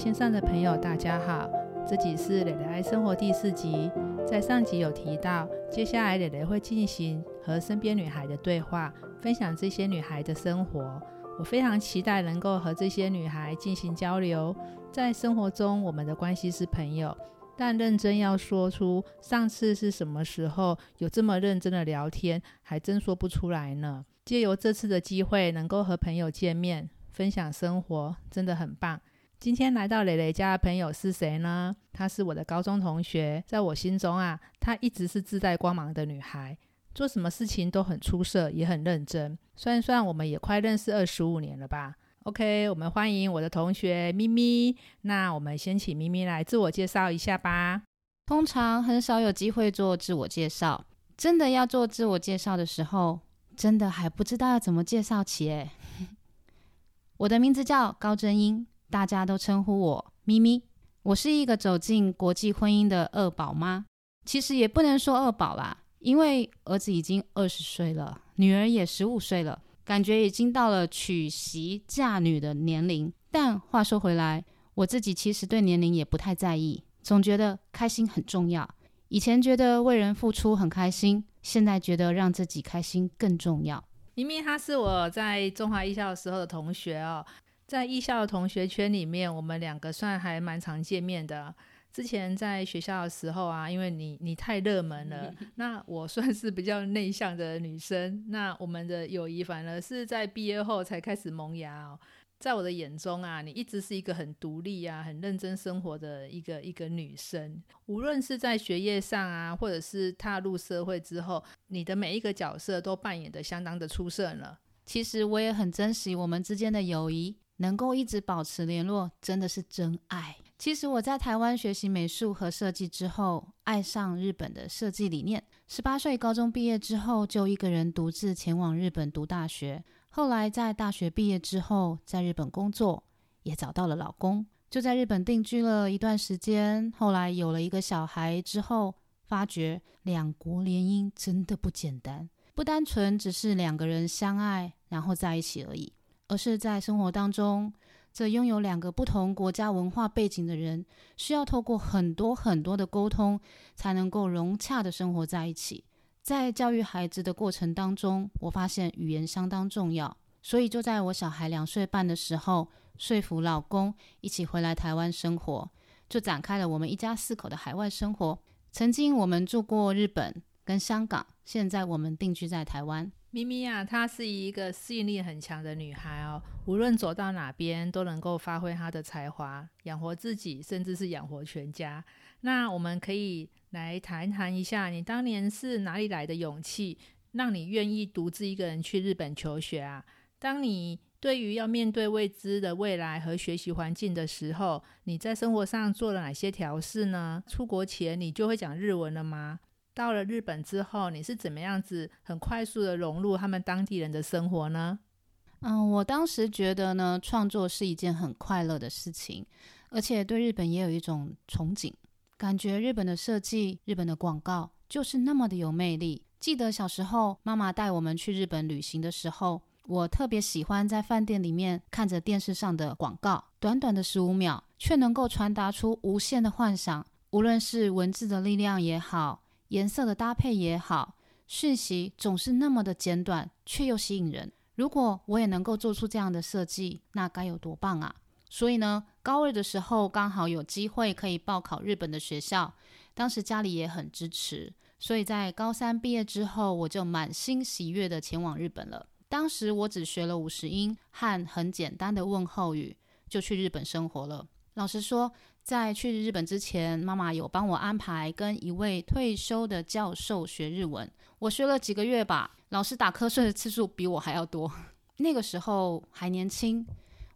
线上的朋友，大家好，这集是蕾蕾爱生活第四集。在上集有提到，接下来蕾蕾会进行和身边女孩的对话，分享这些女孩的生活。我非常期待能够和这些女孩进行交流。在生活中，我们的关系是朋友，但认真要说出上次是什么时候有这么认真的聊天，还真说不出来呢。借由这次的机会，能够和朋友见面。分享生活真的很棒。今天来到蕾蕾家的朋友是谁呢？她是我的高中同学，在我心中啊，她一直是自带光芒的女孩，做什么事情都很出色，也很认真。算一算，我们也快认识二十五年了吧？OK，我们欢迎我的同学咪咪。那我们先请咪咪来自我介绍一下吧。通常很少有机会做自我介绍，真的要做自我介绍的时候，真的还不知道要怎么介绍起诶。我的名字叫高真英，大家都称呼我咪咪。我是一个走进国际婚姻的二宝妈，其实也不能说二宝啦，因为儿子已经二十岁了，女儿也十五岁了，感觉已经到了娶媳嫁女的年龄。但话说回来，我自己其实对年龄也不太在意，总觉得开心很重要。以前觉得为人付出很开心，现在觉得让自己开心更重要。明明他是我在中华艺校的时候的同学哦，在艺校的同学圈里面，我们两个算还蛮常见面的。之前在学校的时候啊，因为你你太热门了，那我算是比较内向的女生，那我们的友谊反而是在毕业后才开始萌芽哦。在我的眼中啊，你一直是一个很独立啊、很认真生活的一个一个女生。无论是在学业上啊，或者是踏入社会之后，你的每一个角色都扮演的相当的出色了。其实我也很珍惜我们之间的友谊，能够一直保持联络，真的是真爱。其实我在台湾学习美术和设计之后，爱上日本的设计理念。十八岁高中毕业之后，就一个人独自前往日本读大学。后来在大学毕业之后，在日本工作，也找到了老公，就在日本定居了一段时间。后来有了一个小孩之后，发觉两国联姻真的不简单，不单纯只是两个人相爱然后在一起而已，而是在生活当中，这拥有两个不同国家文化背景的人，需要透过很多很多的沟通，才能够融洽的生活在一起。在教育孩子的过程当中，我发现语言相当重要，所以就在我小孩两岁半的时候，说服老公一起回来台湾生活，就展开了我们一家四口的海外生活。曾经我们住过日本跟香港，现在我们定居在台湾。咪咪啊，她是一个适应力很强的女孩哦，无论走到哪边都能够发挥她的才华，养活自己，甚至是养活全家。那我们可以。来谈谈一下，你当年是哪里来的勇气，让你愿意独自一个人去日本求学啊？当你对于要面对未知的未来和学习环境的时候，你在生活上做了哪些调试呢？出国前你就会讲日文了吗？到了日本之后，你是怎么样子很快速的融入他们当地人的生活呢？嗯，我当时觉得呢，创作是一件很快乐的事情，而且对日本也有一种憧憬。感觉日本的设计、日本的广告就是那么的有魅力。记得小时候妈妈带我们去日本旅行的时候，我特别喜欢在饭店里面看着电视上的广告，短短的十五秒，却能够传达出无限的幻想。无论是文字的力量也好，颜色的搭配也好，讯息总是那么的简短，却又吸引人。如果我也能够做出这样的设计，那该有多棒啊！所以呢，高二的时候刚好有机会可以报考日本的学校，当时家里也很支持，所以在高三毕业之后，我就满心喜悦的前往日本了。当时我只学了五十音和很简单的问候语，就去日本生活了。老实说，在去日本之前，妈妈有帮我安排跟一位退休的教授学日文，我学了几个月吧，老师打瞌睡的次数比我还要多。那个时候还年轻。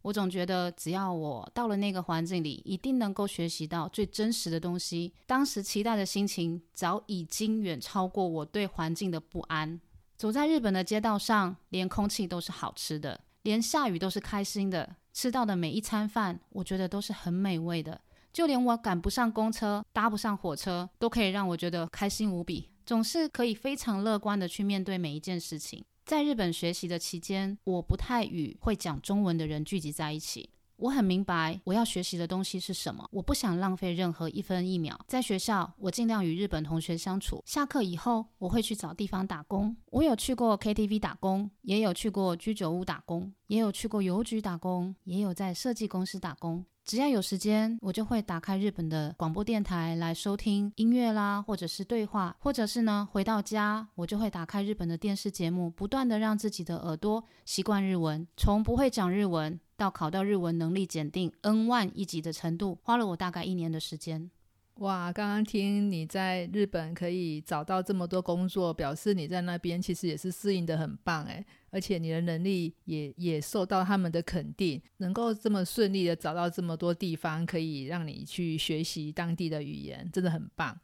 我总觉得，只要我到了那个环境里，一定能够学习到最真实的东西。当时期待的心情，早已经远超过我对环境的不安。走在日本的街道上，连空气都是好吃的，连下雨都是开心的。吃到的每一餐饭，我觉得都是很美味的。就连我赶不上公车、搭不上火车，都可以让我觉得开心无比。总是可以非常乐观的去面对每一件事情。在日本学习的期间，我不太与会讲中文的人聚集在一起。我很明白我要学习的东西是什么，我不想浪费任何一分一秒。在学校，我尽量与日本同学相处。下课以后，我会去找地方打工。我有去过 KTV 打工，也有去过居酒屋打工，也有去过邮局打工，也有在设计公司打工。只要有时间，我就会打开日本的广播电台来收听音乐啦，或者是对话，或者是呢，回到家我就会打开日本的电视节目，不断的让自己的耳朵习惯日文，从不会讲日文到考到日文能力检定 N 万一级的程度，花了我大概一年的时间。哇，刚刚听你在日本可以找到这么多工作，表示你在那边其实也是适应的很棒诶，而且你的能力也也受到他们的肯定，能够这么顺利的找到这么多地方可以让你去学习当地的语言，真的很棒。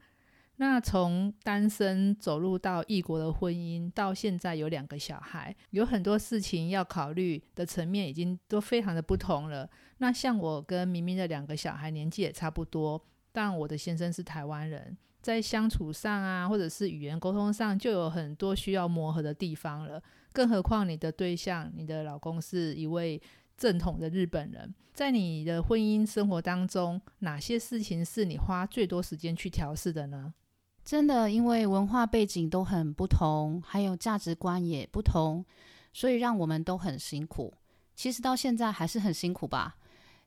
那从单身走入到异国的婚姻，到现在有两个小孩，有很多事情要考虑的层面已经都非常的不同了。那像我跟明明的两个小孩年纪也差不多。但我的先生是台湾人，在相处上啊，或者是语言沟通上，就有很多需要磨合的地方了。更何况你的对象，你的老公是一位正统的日本人，在你的婚姻生活当中，哪些事情是你花最多时间去调试的呢？真的，因为文化背景都很不同，还有价值观也不同，所以让我们都很辛苦。其实到现在还是很辛苦吧，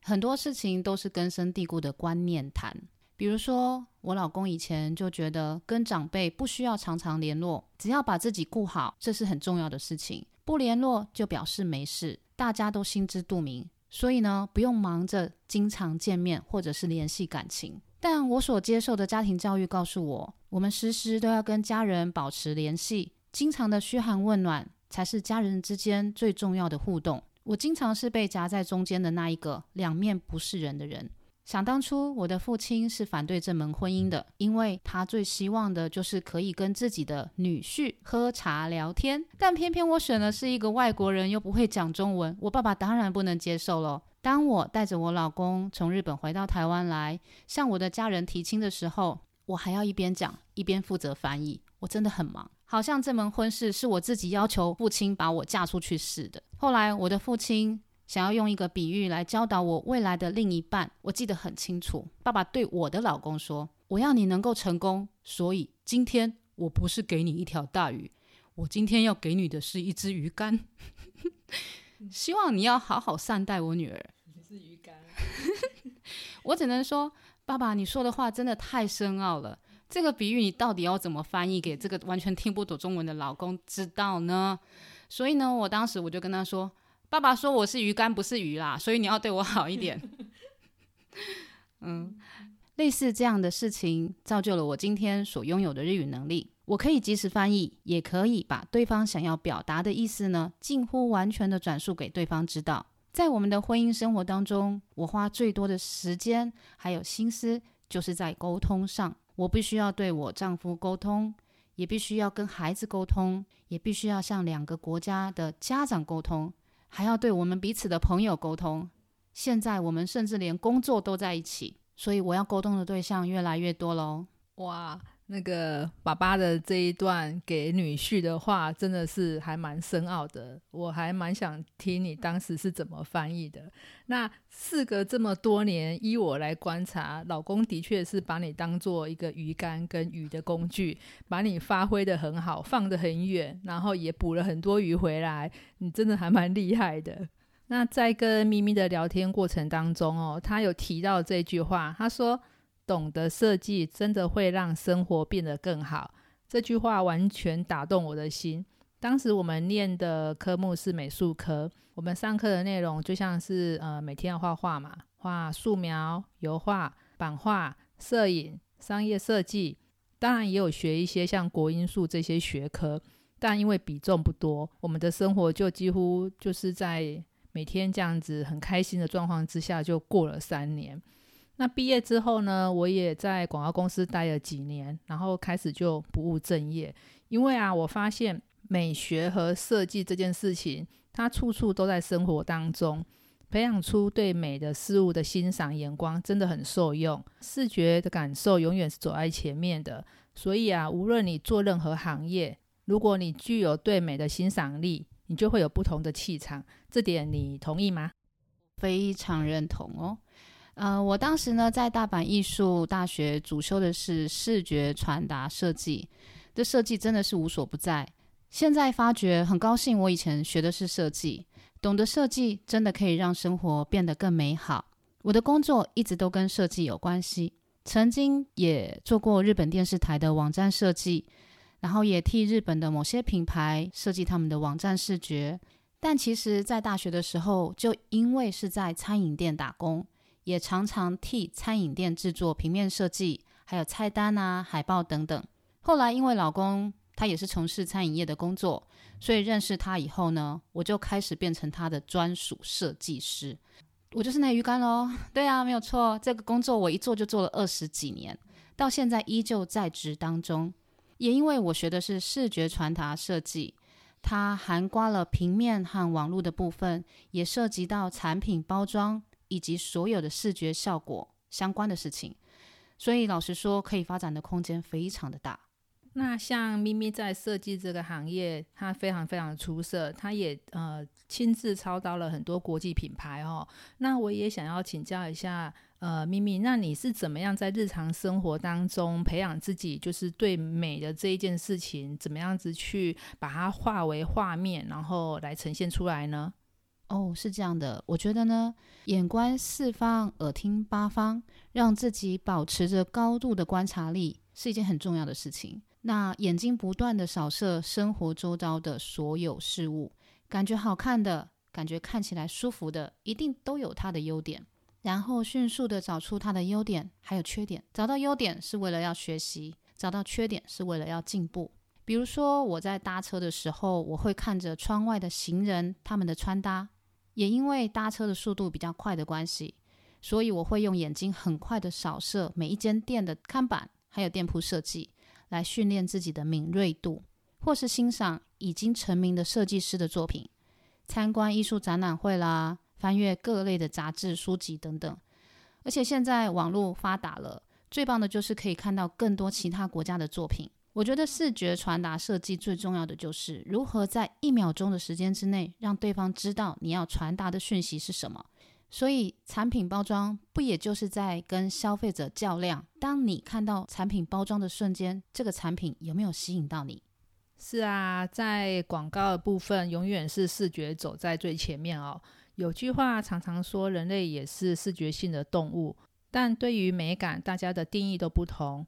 很多事情都是根深蒂固的观念谈。比如说，我老公以前就觉得跟长辈不需要常常联络，只要把自己顾好，这是很重要的事情。不联络就表示没事，大家都心知肚明。所以呢，不用忙着经常见面或者是联系感情。但我所接受的家庭教育告诉我，我们时时都要跟家人保持联系，经常的嘘寒问暖才是家人之间最重要的互动。我经常是被夹在中间的那一个，两面不是人的人。想当初，我的父亲是反对这门婚姻的，因为他最希望的就是可以跟自己的女婿喝茶聊天。但偏偏我选的是一个外国人，又不会讲中文，我爸爸当然不能接受了。当我带着我老公从日本回到台湾来，向我的家人提亲的时候，我还要一边讲一边负责翻译，我真的很忙，好像这门婚事是我自己要求父亲把我嫁出去似的。后来我的父亲。想要用一个比喻来教导我未来的另一半，我记得很清楚。爸爸对我的老公说：“我要你能够成功，所以今天我不是给你一条大鱼，我今天要给你的是一只鱼竿。希望你要好好善待我女儿。”是鱼竿。我只能说，爸爸，你说的话真的太深奥了。这个比喻你到底要怎么翻译给这个完全听不懂中文的老公知道呢？所以呢，我当时我就跟他说。爸爸说我是鱼竿，不是鱼啦，所以你要对我好一点。嗯，类似这样的事情，造就了我今天所拥有的日语能力。我可以及时翻译，也可以把对方想要表达的意思呢，近乎完全的转述给对方知道。在我们的婚姻生活当中，我花最多的时间还有心思，就是在沟通上。我必须要对我丈夫沟通，也必须要跟孩子沟通，也必须要向两个国家的家长沟通。还要对我们彼此的朋友沟通。现在我们甚至连工作都在一起，所以我要沟通的对象越来越多喽。哇！那个爸爸的这一段给女婿的话，真的是还蛮深奥的。我还蛮想听你当时是怎么翻译的。那事隔这么多年，依我来观察，老公的确是把你当做一个鱼竿跟鱼的工具，把你发挥的很好，放得很远，然后也捕了很多鱼回来。你真的还蛮厉害的。那在跟咪咪的聊天过程当中哦，他有提到这句话，他说。懂得设计，真的会让生活变得更好。这句话完全打动我的心。当时我们念的科目是美术科，我们上课的内容就像是呃每天要画画嘛，画素描、油画、版画、摄影、商业设计，当然也有学一些像国音数这些学科，但因为比重不多，我们的生活就几乎就是在每天这样子很开心的状况之下就过了三年。那毕业之后呢，我也在广告公司待了几年，然后开始就不务正业。因为啊，我发现美学和设计这件事情，它处处都在生活当中，培养出对美的事物的欣赏眼光，真的很受用。视觉的感受永远是走在前面的，所以啊，无论你做任何行业，如果你具有对美的欣赏力，你就会有不同的气场。这点你同意吗？非常认同哦。呃，我当时呢在大阪艺术大学主修的是视觉传达设计，这设计真的是无所不在。现在发觉很高兴，我以前学的是设计，懂得设计真的可以让生活变得更美好。我的工作一直都跟设计有关系，曾经也做过日本电视台的网站设计，然后也替日本的某些品牌设计他们的网站视觉。但其实，在大学的时候，就因为是在餐饮店打工。也常常替餐饮店制作平面设计，还有菜单啊、海报等等。后来因为老公他也是从事餐饮业的工作，所以认识他以后呢，我就开始变成他的专属设计师。我就是那鱼竿喽。对啊，没有错，这个工作我一做就做了二十几年，到现在依旧在职当中。也因为我学的是视觉传达设计，它涵盖了平面和网络的部分，也涉及到产品包装。以及所有的视觉效果相关的事情，所以老实说，可以发展的空间非常的大。那像咪咪在设计这个行业，它非常非常出色，它也呃亲自操刀了很多国际品牌哦。那我也想要请教一下，呃，咪咪，那你是怎么样在日常生活当中培养自己，就是对美的这一件事情，怎么样子去把它化为画面，然后来呈现出来呢？哦，是这样的，我觉得呢，眼观四方，耳听八方，让自己保持着高度的观察力，是一件很重要的事情。那眼睛不断的扫射生活周遭的所有事物，感觉好看的，感觉看起来舒服的，一定都有它的优点。然后迅速的找出它的优点，还有缺点。找到优点是为了要学习，找到缺点是为了要进步。比如说我在搭车的时候，我会看着窗外的行人，他们的穿搭。也因为搭车的速度比较快的关系，所以我会用眼睛很快的扫射每一间店的看板，还有店铺设计，来训练自己的敏锐度，或是欣赏已经成名的设计师的作品，参观艺术展览会啦，翻阅各类的杂志书籍等等。而且现在网络发达了，最棒的就是可以看到更多其他国家的作品。我觉得视觉传达设计最重要的就是如何在一秒钟的时间之内让对方知道你要传达的讯息是什么。所以产品包装不也就是在跟消费者较量？当你看到产品包装的瞬间，这个产品有没有吸引到你？是啊，在广告的部分，永远是视觉走在最前面哦。有句话常常说，人类也是视觉性的动物，但对于美感，大家的定义都不同。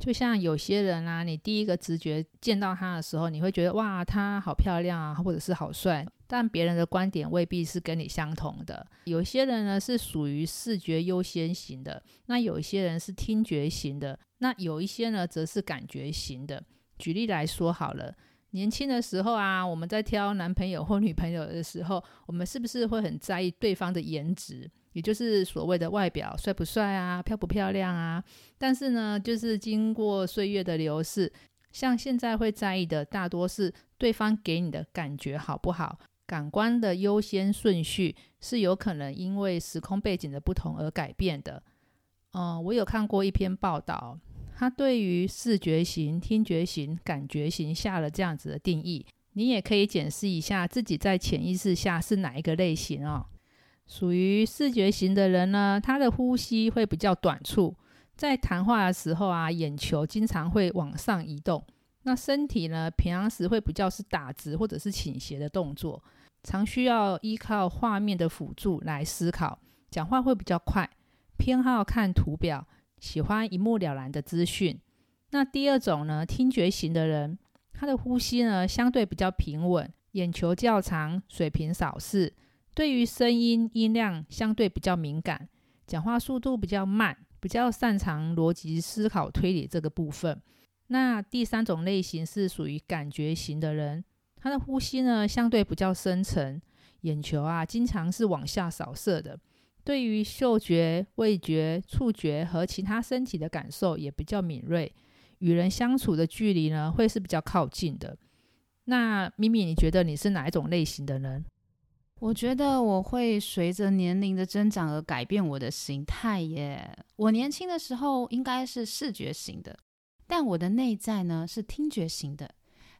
就像有些人啊，你第一个直觉见到他的时候，你会觉得哇，他好漂亮啊，或者是好帅。但别人的观点未必是跟你相同的。有些人呢是属于视觉优先型的，那有一些人是听觉型的，那有一些呢则是感觉型的。举例来说好了，年轻的时候啊，我们在挑男朋友或女朋友的时候，我们是不是会很在意对方的颜值？也就是所谓的外表帅不帅啊，漂不漂亮啊？但是呢，就是经过岁月的流逝，像现在会在意的，大多是对方给你的感觉好不好？感官的优先顺序是有可能因为时空背景的不同而改变的。嗯，我有看过一篇报道，他对于视觉型、听觉型、感觉型下了这样子的定义。你也可以检视一下自己在潜意识下是哪一个类型哦。属于视觉型的人呢，他的呼吸会比较短促，在谈话的时候啊，眼球经常会往上移动。那身体呢，平常时会比较是打直或者是倾斜的动作，常需要依靠画面的辅助来思考。讲话会比较快，偏好看图表，喜欢一目了然的资讯。那第二种呢，听觉型的人，他的呼吸呢相对比较平稳，眼球较长，水平扫视。对于声音音量相对比较敏感，讲话速度比较慢，比较擅长逻辑思考推理这个部分。那第三种类型是属于感觉型的人，他的呼吸呢相对比较深沉，眼球啊经常是往下扫射的。对于嗅觉、味觉、触觉和其他身体的感受也比较敏锐，与人相处的距离呢会是比较靠近的。那咪咪，你觉得你是哪一种类型的人？我觉得我会随着年龄的增长而改变我的形态耶。我年轻的时候应该是视觉型的，但我的内在呢是听觉型的。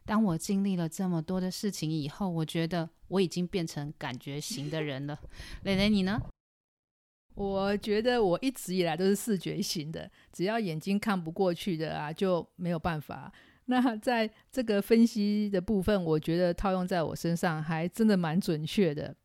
当我经历了这么多的事情以后，我觉得我已经变成感觉型的人了。蕾蕾，你呢？我觉得我一直以来都是视觉型的，只要眼睛看不过去的啊，就没有办法。那在这个分析的部分，我觉得套用在我身上还真的蛮准确的。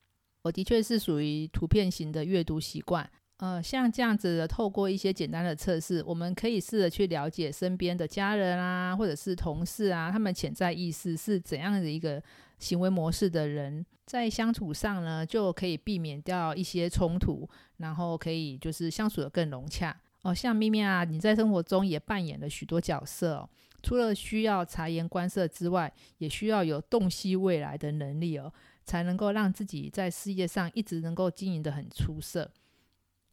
我的确是属于图片型的阅读习惯。呃，像这样子的，透过一些简单的测试，我们可以试着去了解身边的家人啊，或者是同事啊，他们潜在意识是怎样的一个行为模式的人，在相处上呢，就可以避免掉一些冲突，然后可以就是相处的更融洽。哦，像咪咪啊，你在生活中也扮演了许多角色哦。除了需要察言观色之外，也需要有洞悉未来的能力哦，才能够让自己在事业上一直能够经营的很出色。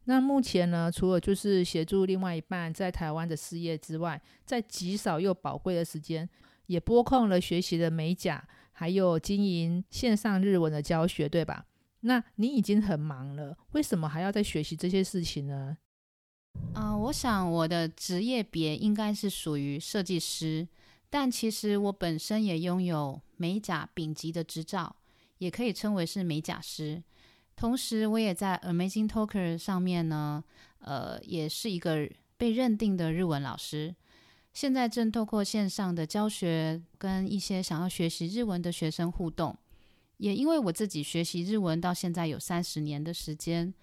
那目前呢，除了就是协助另外一半在台湾的事业之外，在极少又宝贵的时间，也拨空了学习的美甲，还有经营线上日文的教学，对吧？那你已经很忙了，为什么还要再学习这些事情呢？嗯，我想我的职业别应该是属于设计师，但其实我本身也拥有美甲丙级的执照，也可以称为是美甲师。同时，我也在 Amazing Talker 上面呢，呃，也是一个被认定的日文老师。现在正透过线上的教学，跟一些想要学习日文的学生互动。也因为我自己学习日文到现在有三十年的时间。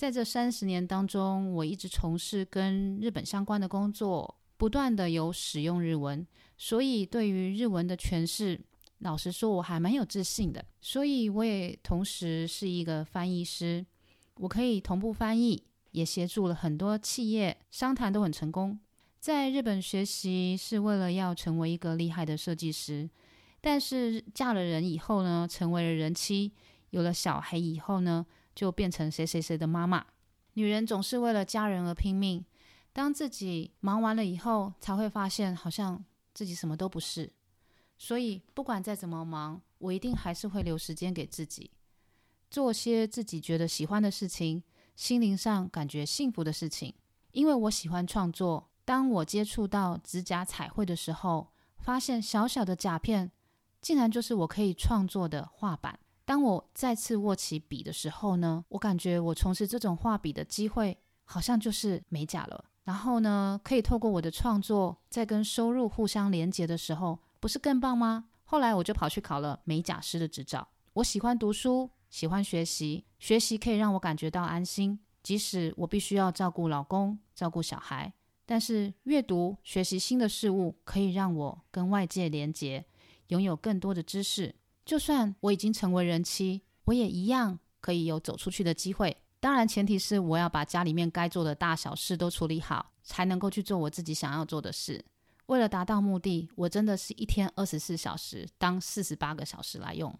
在这三十年当中，我一直从事跟日本相关的工作，不断的有使用日文，所以对于日文的诠释，老实说我还蛮有自信的。所以我也同时是一个翻译师，我可以同步翻译，也协助了很多企业商谈都很成功。在日本学习是为了要成为一个厉害的设计师，但是嫁了人以后呢，成为了人妻，有了小孩以后呢？就变成谁谁谁的妈妈。女人总是为了家人而拼命，当自己忙完了以后，才会发现好像自己什么都不是。所以不管再怎么忙，我一定还是会留时间给自己，做些自己觉得喜欢的事情，心灵上感觉幸福的事情。因为我喜欢创作。当我接触到指甲彩绘的时候，发现小小的甲片竟然就是我可以创作的画板。当我再次握起笔的时候呢，我感觉我从事这种画笔的机会好像就是美甲了。然后呢，可以透过我的创作，在跟收入互相连接的时候，不是更棒吗？后来我就跑去考了美甲师的执照。我喜欢读书，喜欢学习，学习可以让我感觉到安心，即使我必须要照顾老公、照顾小孩，但是阅读、学习新的事物可以让我跟外界连接，拥有更多的知识。就算我已经成为人妻，我也一样可以有走出去的机会。当然，前提是我要把家里面该做的大小事都处理好，才能够去做我自己想要做的事。为了达到目的，我真的是一天二十四小时当四十八个小时来用。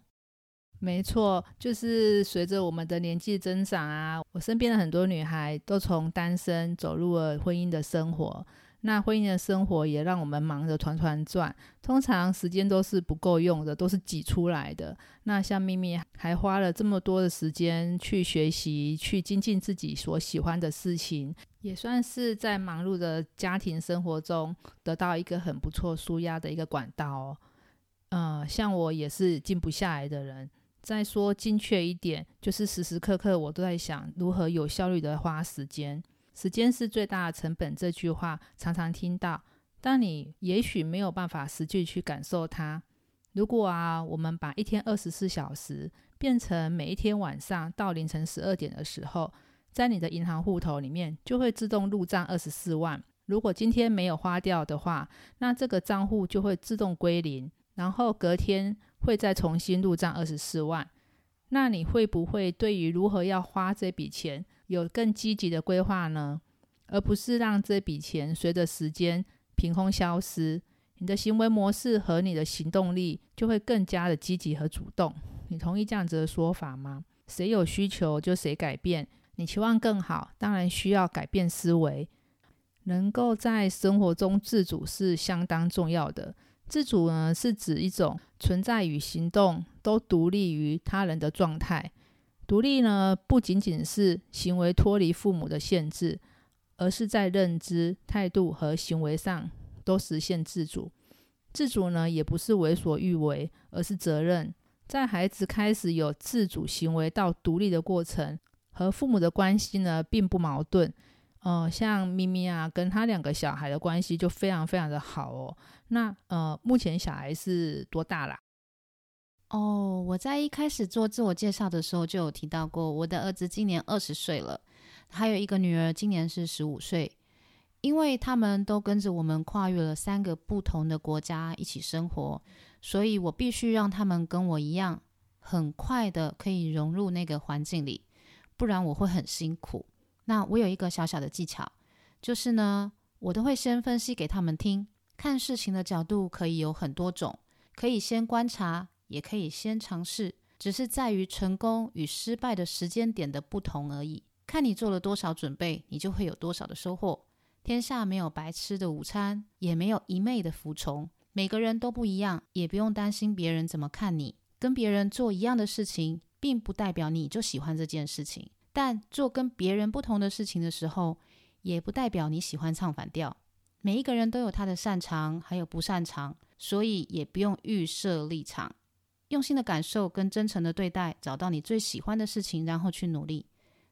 没错，就是随着我们的年纪增长啊，我身边的很多女孩都从单身走入了婚姻的生活。那婚姻的生活也让我们忙得团团转，通常时间都是不够用的，都是挤出来的。那像咪咪还花了这么多的时间去学习，去精进自己所喜欢的事情，也算是在忙碌的家庭生活中得到一个很不错舒压的一个管道哦。嗯，像我也是静不下来的人。再说精确一点，就是时时刻刻我都在想如何有效率的花时间。时间是最大的成本，这句话常常听到。但你也许没有办法实际去感受它。如果啊，我们把一天二十四小时变成每一天晚上到凌晨十二点的时候，在你的银行户头里面就会自动入账二十四万。如果今天没有花掉的话，那这个账户就会自动归零，然后隔天会再重新入账二十四万。那你会不会对于如何要花这笔钱？有更积极的规划呢，而不是让这笔钱随着时间凭空消失。你的行为模式和你的行动力就会更加的积极和主动。你同意这样子的说法吗？谁有需求就谁改变。你期望更好，当然需要改变思维。能够在生活中自主是相当重要的。自主呢，是指一种存在与行动都独立于他人的状态。独立呢，不仅仅是行为脱离父母的限制，而是在认知、态度和行为上都实现自主。自主呢，也不是为所欲为，而是责任。在孩子开始有自主行为到独立的过程，和父母的关系呢，并不矛盾。呃，像咪咪啊，跟他两个小孩的关系就非常非常的好哦。那呃，目前小孩是多大啦？哦，我在一开始做自我介绍的时候就有提到过，我的儿子今年二十岁了，还有一个女儿今年是十五岁。因为他们都跟着我们跨越了三个不同的国家一起生活，所以我必须让他们跟我一样，很快的可以融入那个环境里，不然我会很辛苦。那我有一个小小的技巧，就是呢，我都会先分析给他们听，看事情的角度可以有很多种，可以先观察，也可以先尝试，只是在于成功与失败的时间点的不同而已。看你做了多少准备，你就会有多少的收获。天下没有白吃的午餐，也没有一昧的服从。每个人都不一样，也不用担心别人怎么看你。跟别人做一样的事情，并不代表你就喜欢这件事情；但做跟别人不同的事情的时候，也不代表你喜欢唱反调。每一个人都有他的擅长，还有不擅长，所以也不用预设立场。用心的感受跟真诚的对待，找到你最喜欢的事情，然后去努力。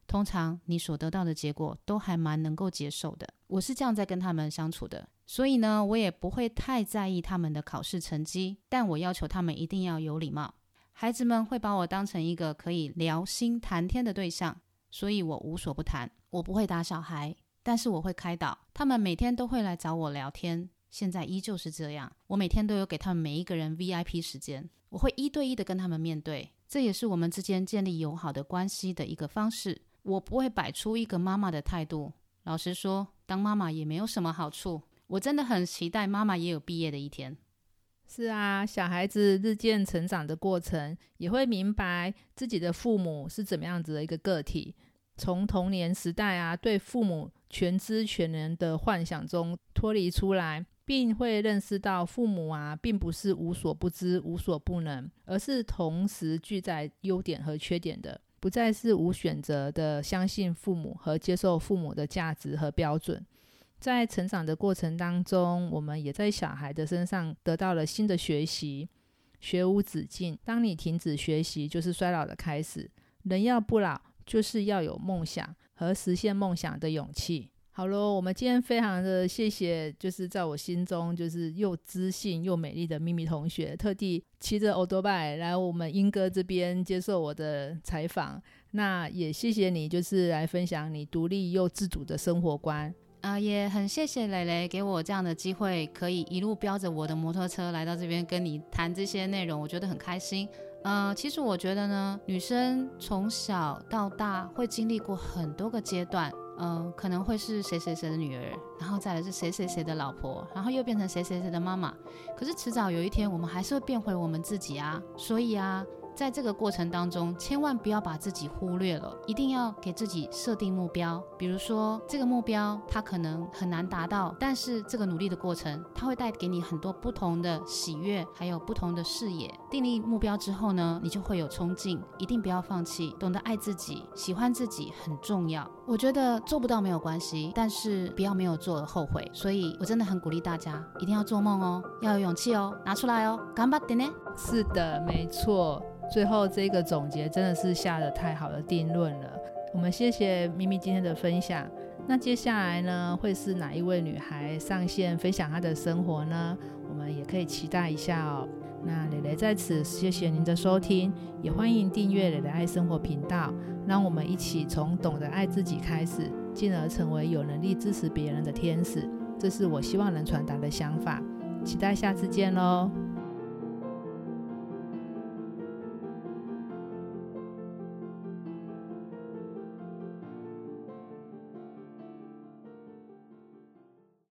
通常你所得到的结果都还蛮能够接受的。我是这样在跟他们相处的，所以呢，我也不会太在意他们的考试成绩，但我要求他们一定要有礼貌。孩子们会把我当成一个可以聊心谈天的对象，所以我无所不谈。我不会打小孩，但是我会开导他们。每天都会来找我聊天，现在依旧是这样。我每天都有给他们每一个人 VIP 时间，我会一对一的跟他们面对，这也是我们之间建立友好的关系的一个方式。我不会摆出一个妈妈的态度。老实说，当妈妈也没有什么好处。我真的很期待妈妈也有毕业的一天。是啊，小孩子日渐成长的过程，也会明白自己的父母是怎么样子的一个个体。从童年时代啊，对父母全知全能的幻想中脱离出来，并会认识到父母啊，并不是无所不知、无所不能，而是同时具在优点和缺点的。不再是无选择的相信父母和接受父母的价值和标准，在成长的过程当中，我们也在小孩的身上得到了新的学习，学无止境。当你停止学习，就是衰老的开始。人要不老，就是要有梦想和实现梦想的勇气。好喽，我们今天非常的谢谢，就是在我心中就是又知性又美丽的咪咪同学，特地骑着欧多拜来我们英哥这边接受我的采访。那也谢谢你，就是来分享你独立又自主的生活观啊，也很谢谢蕾蕾给我这样的机会，可以一路飙着我的摩托车来到这边跟你谈这些内容，我觉得很开心。呃，其实我觉得呢，女生从小到大会经历过很多个阶段。嗯，可能会是谁谁谁的女儿，然后再来是谁谁谁的老婆，然后又变成谁谁谁的妈妈。可是迟早有一天，我们还是会变回我们自己啊。所以啊。在这个过程当中，千万不要把自己忽略了，一定要给自己设定目标。比如说，这个目标它可能很难达到，但是这个努力的过程，它会带给你很多不同的喜悦，还有不同的视野。定立目标之后呢，你就会有冲劲，一定不要放弃，懂得爱自己，喜欢自己很重要。我觉得做不到没有关系，但是不要没有做而后悔。所以我真的很鼓励大家，一定要做梦哦，要有勇气哦，拿出来哦，干巴点呢？是的，没错。最后这个总结真的是下的太好的定论了。我们谢谢咪咪今天的分享。那接下来呢，会是哪一位女孩上线分享她的生活呢？我们也可以期待一下哦。那蕾蕾在此谢谢您的收听，也欢迎订阅蕾蕾爱生活频道，让我们一起从懂得爱自己开始，进而成为有能力支持别人的天使。这是我希望能传达的想法。期待下次见喽。